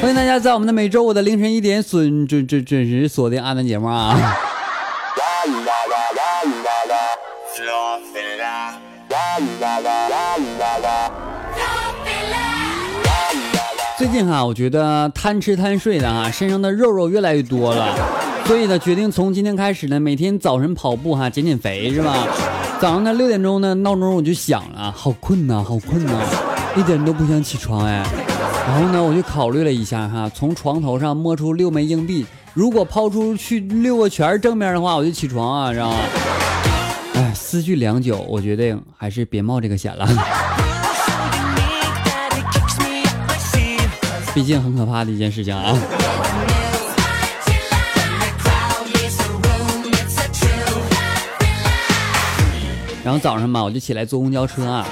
欢迎大家在我们的每周五的凌晨一点准准准准时锁定阿南节目啊！最近哈，我觉得贪吃贪睡的哈，身上的肉肉越来越多了，所以呢，决定从今天开始呢，每天早晨跑步哈，减减肥是吧？早上呢六点钟呢，闹钟我就响了，好困呐，好困呐，一点都不想起床哎。然后呢，我就考虑了一下哈，从床头上摸出六枚硬币，如果抛出去六个全是正面的话，我就起床啊，知道吗？哎，思绪良久，我决定还是别冒这个险了。毕竟很可怕的一件事情啊。然后早上嘛，我就起来坐公交车啊，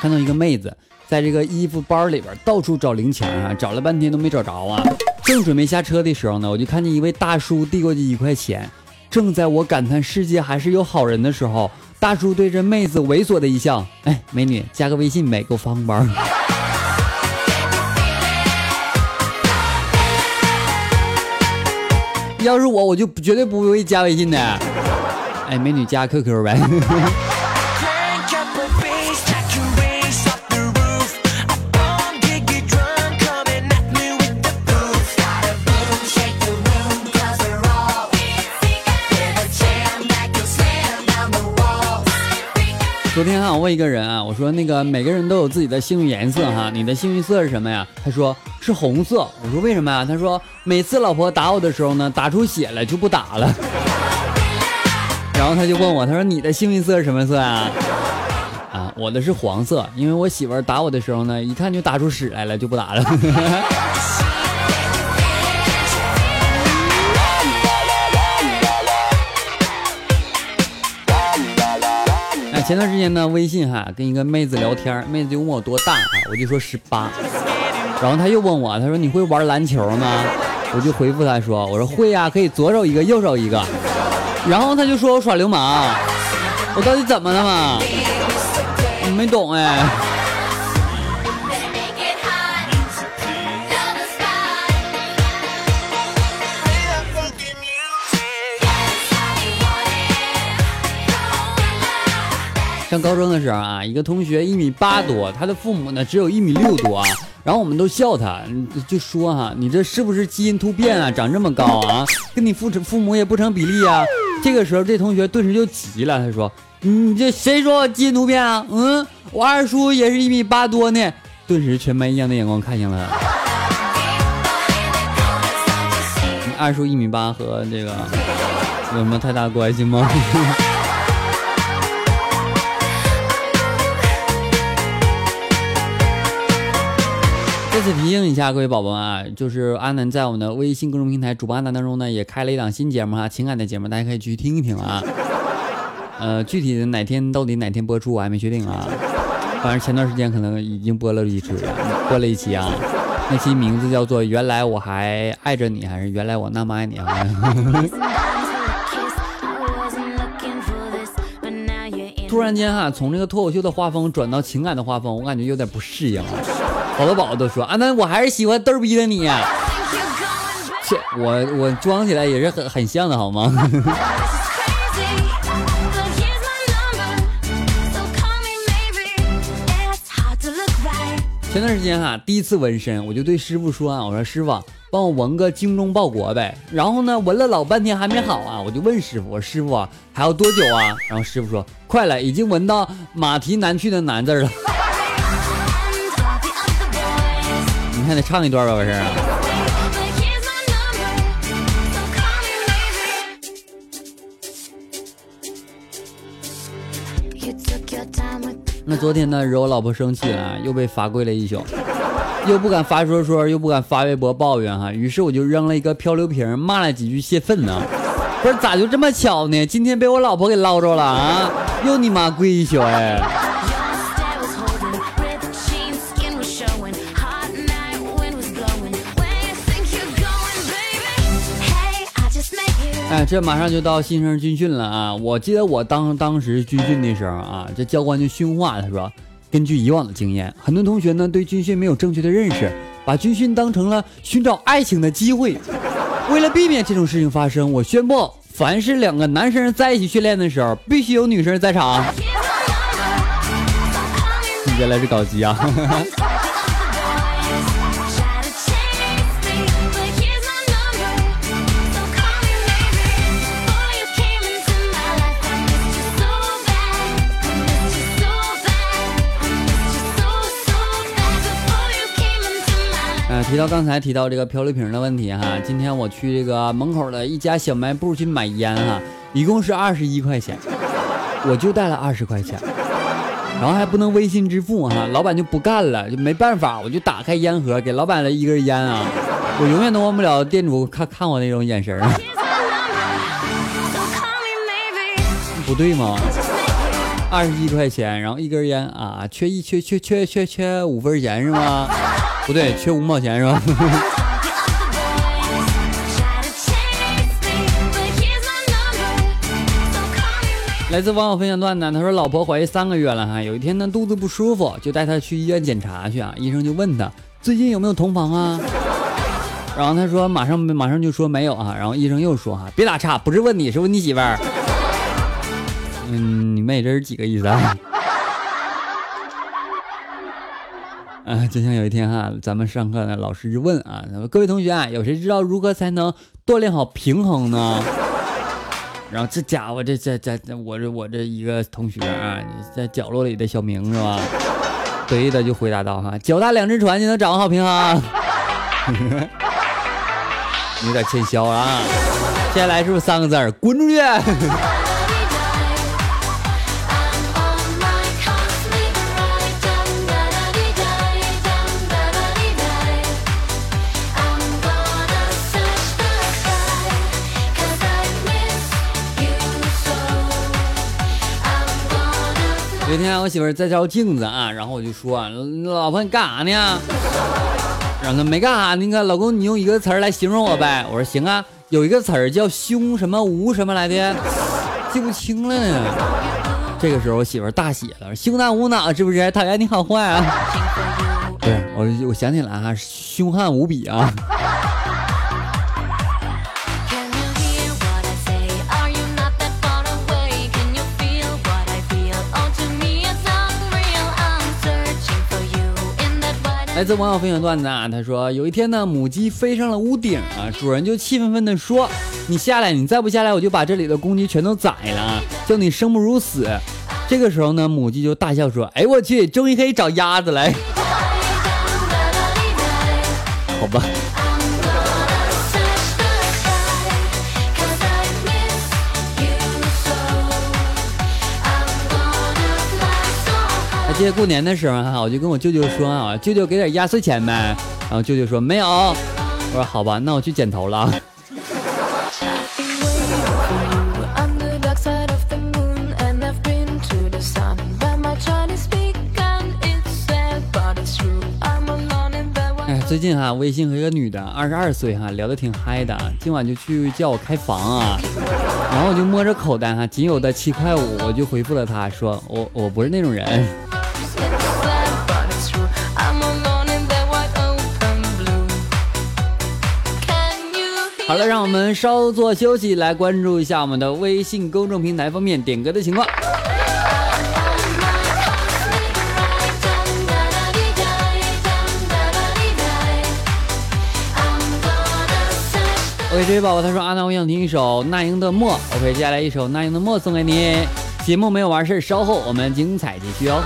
看到一个妹子在这个衣服包里边到处找零钱啊，找了半天都没找着啊。正准备下车的时候呢，我就看见一位大叔递过去一块钱。正在我感叹世界还是有好人的时候，大叔对着妹子猥琐的一笑：“哎，美女，加个微信呗，给我发红包。”要是我，我就绝对不会加微信的。哎，美女加 QQ 呗。昨天哈，我问一个人啊，我说那个每个人都有自己的幸运颜色哈，你的幸运色是什么呀？他说是红色。我说为什么呀？他说每次老婆打我的时候呢，打出血来就不打了。然后他就问我，他说你的幸运色是什么色啊？啊，我的是黄色，因为我媳妇打我的时候呢，一看就打出屎来了，就不打了。前段时间呢，微信哈跟一个妹子聊天，妹子就问我多大啊，我就说十八，然后她又问我，她说你会玩篮球吗？我就回复她说，我说会呀，可以左手一个，右手一个。然后她就说我耍流氓，我到底怎么了嘛？你没懂哎。上高中的时候啊，一个同学一米八多，他的父母呢只有一米六多啊，然后我们都笑他，就说哈，你这是不是基因突变啊？长这么高啊，跟你父父母也不成比例啊。这个时候这同学顿时就急了，他说，你这谁说我基因突变啊？嗯，我二叔也是一米八多呢。顿时全班异样的眼光看向了你二叔一米八和这个有什么太大关系吗？次提醒一下各位宝宝们啊，就是阿南在我们的微信公众平台主播阿南当中呢，也开了一档新节目哈，情感的节目，大家可以去听一听啊。呃，具体的哪天到底哪天播出我还没确定啊，反正前段时间可能已经播了一期，播了一期啊，那期名字叫做《原来我还爱着你》，还是《原来我那么爱你》啊？突然间哈，从这个脱口秀的画风转到情感的画风，我感觉有点不适应。好多宝宝都说啊，那我还是喜欢逗逼的你。切，我我装起来也是很很像的，好吗？前段时间哈，第一次纹身，我就对师傅说啊，我说师傅，帮我纹个精忠报国呗。然后呢，纹了老半天还没好啊，我就问师傅，我说师傅啊还要多久啊？然后师傅说快了，已经纹到马蹄南去的南字了。你还得唱一段吧，不是？那昨天呢，惹我老婆生气了，又被罚跪了一宿，又不敢发说说，又不敢发微博抱怨哈，于是我就扔了一个漂流瓶，骂了几句泄愤呢。不是咋就这么巧呢？今天被我老婆给捞着了啊！又你妈跪一宿哎！哎，这马上就到新生军训了啊！我记得我当当时军训的时候啊，这教官就训话，他说：“根据以往的经验，很多同学呢对军训没有正确的认识，把军训当成了寻找爱情的机会。为了避免这种事情发生，我宣布，凡是两个男生在一起训练的时候，必须有女生在场。”原来是搞基啊！提到刚才提到这个漂流瓶的问题哈，今天我去这个门口的一家小卖部去买烟哈，一共是二十一块钱，我就带了二十块钱，然后还不能微信支付哈，老板就不干了，就没办法，我就打开烟盒给老板了一根烟啊，我永远都忘不了店主看看我那种眼神不对吗？二十一块钱，然后一根烟啊，缺一缺缺缺缺缺五分钱是吗？不对，缺五毛钱是吧？来自网友分享段子，他说老婆怀孕三个月了哈，有一天呢肚子不舒服，就带她去医院检查去啊。医生就问他最近有没有同房啊？然后他说马上马上就说没有啊。然后医生又说哈，别打岔，不是问你是问你媳妇儿。嗯，你妹这是几个意思啊？啊，就像有一天哈，咱们上课呢，老师就问啊，各位同学啊，有谁知道如何才能锻炼好平衡呢？然后这家伙，这这这这，我这我这一个同学啊，在角落里的小明是吧？得意的就回答道哈，脚踏两只船就能掌握好平衡。有点欠削啊。接下来是不是三个字儿？滚出去！天我媳妇在照镜子啊，然后我就说：“老婆你干啥呢？”然后她没干啥，那个老公你用一个词儿来形容我呗。我说行啊，有一个词儿叫凶什么无什么来的，记不清了呢。这个时候我媳妇大喜了，凶残无脑是不是？讨厌你好坏啊！对我我想起来啊，凶悍无比啊。来自网友分享段子啊，他说有一天呢，母鸡飞上了屋顶啊，主人就气愤愤地说：“你下来，你再不下来，我就把这里的公鸡全都宰了，叫你生不如死。”这个时候呢，母鸡就大笑说：“哎我去，终于可以找鸭子来。”好吧。记得过年的时候哈，我就跟我舅舅说啊，舅舅给点压岁钱呗。然后舅舅说没有。我说好吧，那我去剪头了。哎，最近哈，微信和一个女的，二十二岁哈，聊得挺嗨的。今晚就去叫我开房啊。然后我就摸着口袋哈，仅有的七块五，我就回复了她说我我不是那种人。好了，让我们稍作休息，来关注一下我们的微信公众平台方面点歌的情况。OK，这位宝宝他说：“阿南，我想听一首那英的《默》。”OK，接下来一首那英的《默》送给你。节目没有完事，稍后我们精彩继续哦。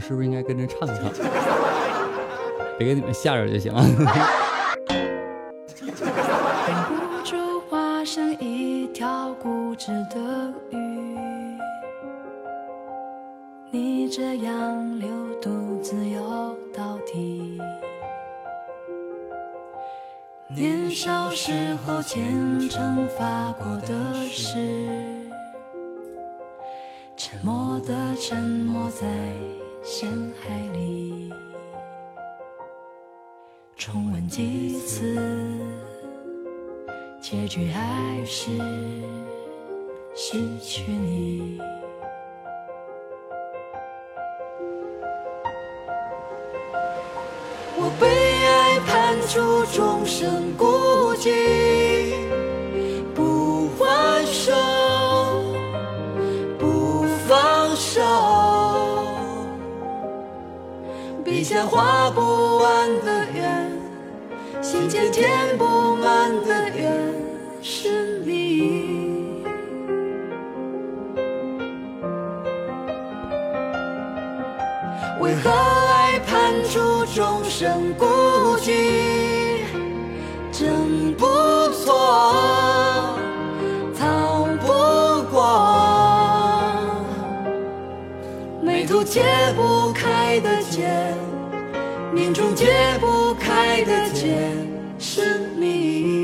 我是不是应该跟着唱一唱？别给你们吓着就行了。不住化身一条固执的鱼，你这样流独自游到底。年少时候虔诚发过的誓，沉默的沉没在深海里，重温几次，结局还是失去你。笔下画不完的圆，心间填不满的缘是你。为何爱判处众生孤寂？挣不脱，逃不过，眉头解不开的结，命中解不开的结是你。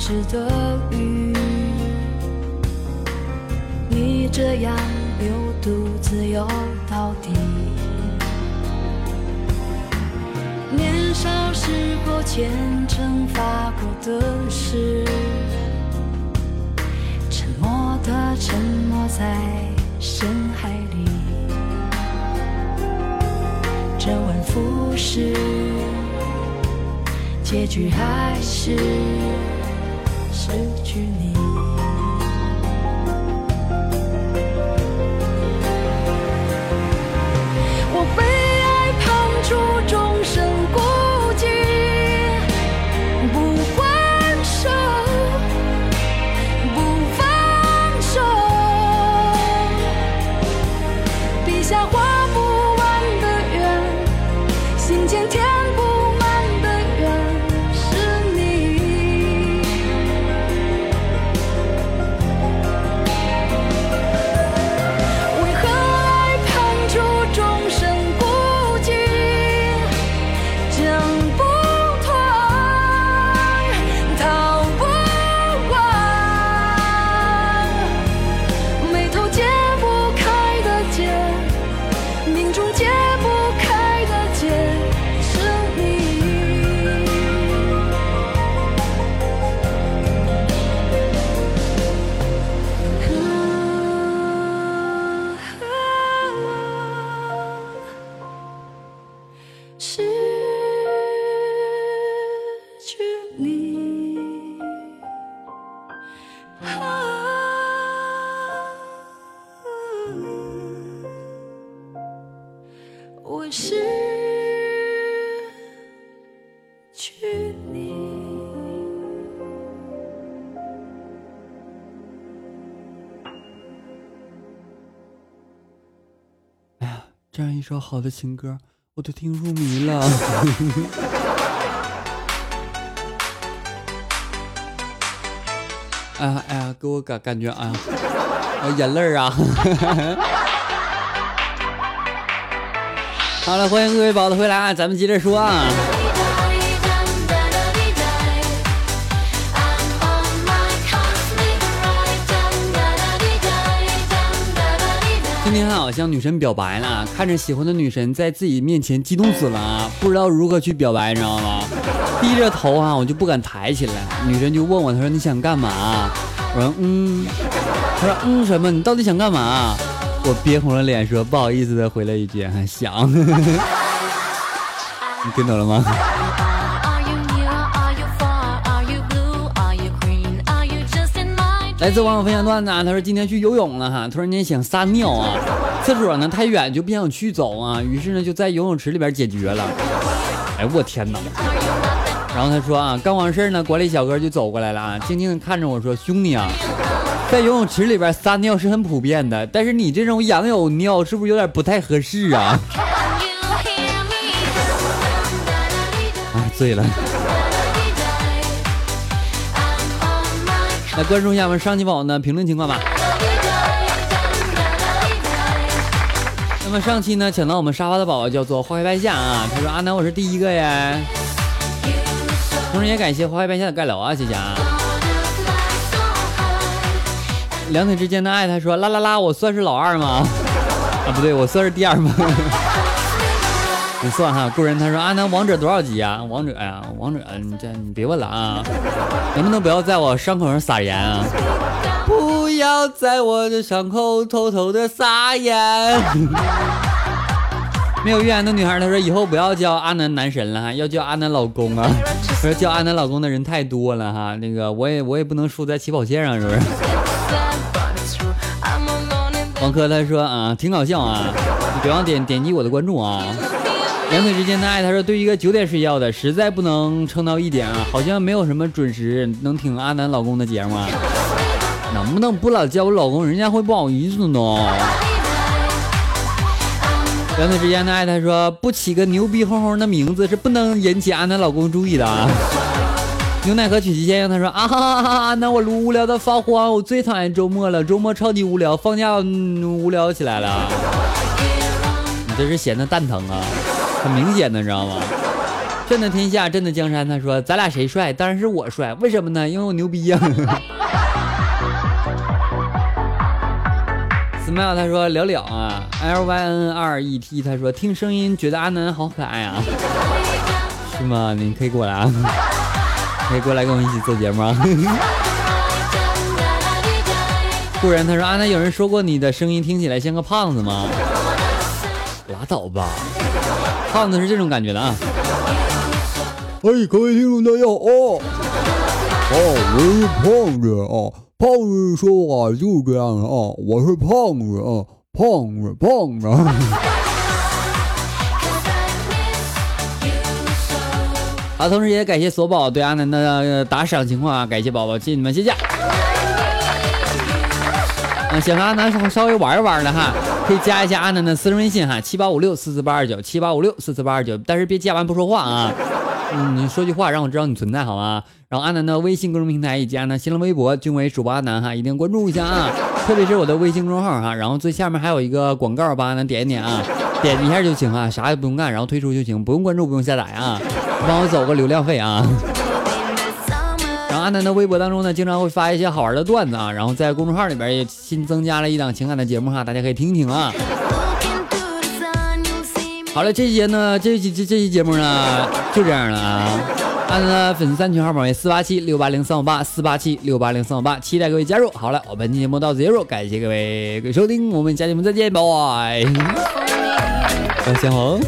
条固执的鱼，你这样流独自游到底。年少时候虔诚发过的誓，沉默的沉没在深海里，周而复始。结局还是失去你。我失去你。哎呀，这样一首好的情歌，我都听入迷了。哎呀哎呀，给我感感觉哎呀，我眼泪儿啊。好了，欢迎各位宝子回来啊，咱们接着说啊。今天好向女神表白了，看着喜欢的女神在自己面前激动死了啊，不知道如何去表白，你知道吗？低着头啊，我就不敢抬起来。女神就问我，她说你想干嘛？我说嗯。她说嗯什么？你到底想干嘛？我憋红了脸说不好意思的回了一句想。你听懂了吗？来自网友分享段子，他说今天去游泳了哈，突然间想撒尿啊，厕所呢太远就不想去走啊，于是呢就在游泳池里边解决了。哎我天哪！然后他说啊，刚完事呢，管理小哥就走过来了啊，静静的看着我说，兄弟啊，在游泳池里边撒尿是很普遍的，但是你这种仰泳尿是不是有点不太合适啊？啊，醉了。来关注一下我们上期宝的评论情况吧。那么上期呢，抢到我们沙发的宝宝叫做花开半夏啊，他说阿南我是第一个呀。同时也感谢花开半夏的盖楼啊，谢谢啊。两腿之间的爱，他说啦啦啦，我算是老二吗？啊不对，我算是第二吗？不算哈，故人他说阿南王者多少级啊？王者呀，王者，你这你别问了啊，能不能不要在我伤口上撒盐啊？不要在我的伤口偷偷的撒盐。没有预言的女孩，她说以后不要叫阿南男神了哈，要叫阿南老公啊。说叫阿南老公的人太多了哈，那个我也我也不能输在起跑线上，是不是？王珂他说啊，挺搞笑啊，你别忘点点击我的关注啊。两腿之间的爱，他说对一个九点睡觉的，实在不能撑到一点啊，好像没有什么准时能听阿南老公的节目啊，能不能不老叫我老公，人家会不好意思呢？两腿之间的爱，他说不起个牛逼哄哄的名字是不能引起阿南老公注意的啊。牛奶和曲奇先生他说啊，哈哈哈，那我无聊的发慌，我最讨厌周末了，周末超级无聊，放假无聊起来了。你这是闲的蛋疼啊！很明显的，知道吗？朕的天下，朕的江山。他说：“咱俩谁帅？当然是我帅。为什么呢？因为我牛逼呀。”Smile，他说：“聊聊啊。”L Y N R E T，他说：“听声音觉得阿南好可爱啊。”是吗？你可以过来啊，可以过来跟我一起做节目啊。固然他说：“啊，那，有人说过你的声音听起来像个胖子吗？”拉倒吧。胖子是这种感觉的啊！哎，各位听众大家好哦，哦，我是胖子啊，胖子说话就是这样的啊，我是胖子啊，胖子，胖子。好，同时也感谢索宝对阿南的打赏情况啊，感谢宝宝，谢谢你们，谢谢。嗯，想和阿南稍微玩一玩的哈。可以加一下阿南的私人微信哈，七八五六四四八二九，七八五六四四八二九，但是别加完不说话啊，嗯，你说句话让我知道你存在好吗？然后阿南的微信公众平台以及阿南新浪微博均为主播阿南哈，一定关注一下啊，特别是我的微信公众号哈，然后最下面还有一个广告，帮阿南点一点啊，点一下就行啊，啥也不用干，然后退出就行，不用关注，不用下载啊，帮我走个流量费啊。然后阿南的微博当中呢，经常会发一些好玩的段子啊，然后在公众号里边也新增加了一档情感的节目哈，大家可以听听啊。好了，这期节呢，这期这这期节目呢就这样了啊。阿南的粉丝三群号码为四八七六八零三五八四八七六八零三五八，期待各位加入。好了，我们本期节目到此结束，感谢各位收听，我们下期节目再见，拜拜。小红。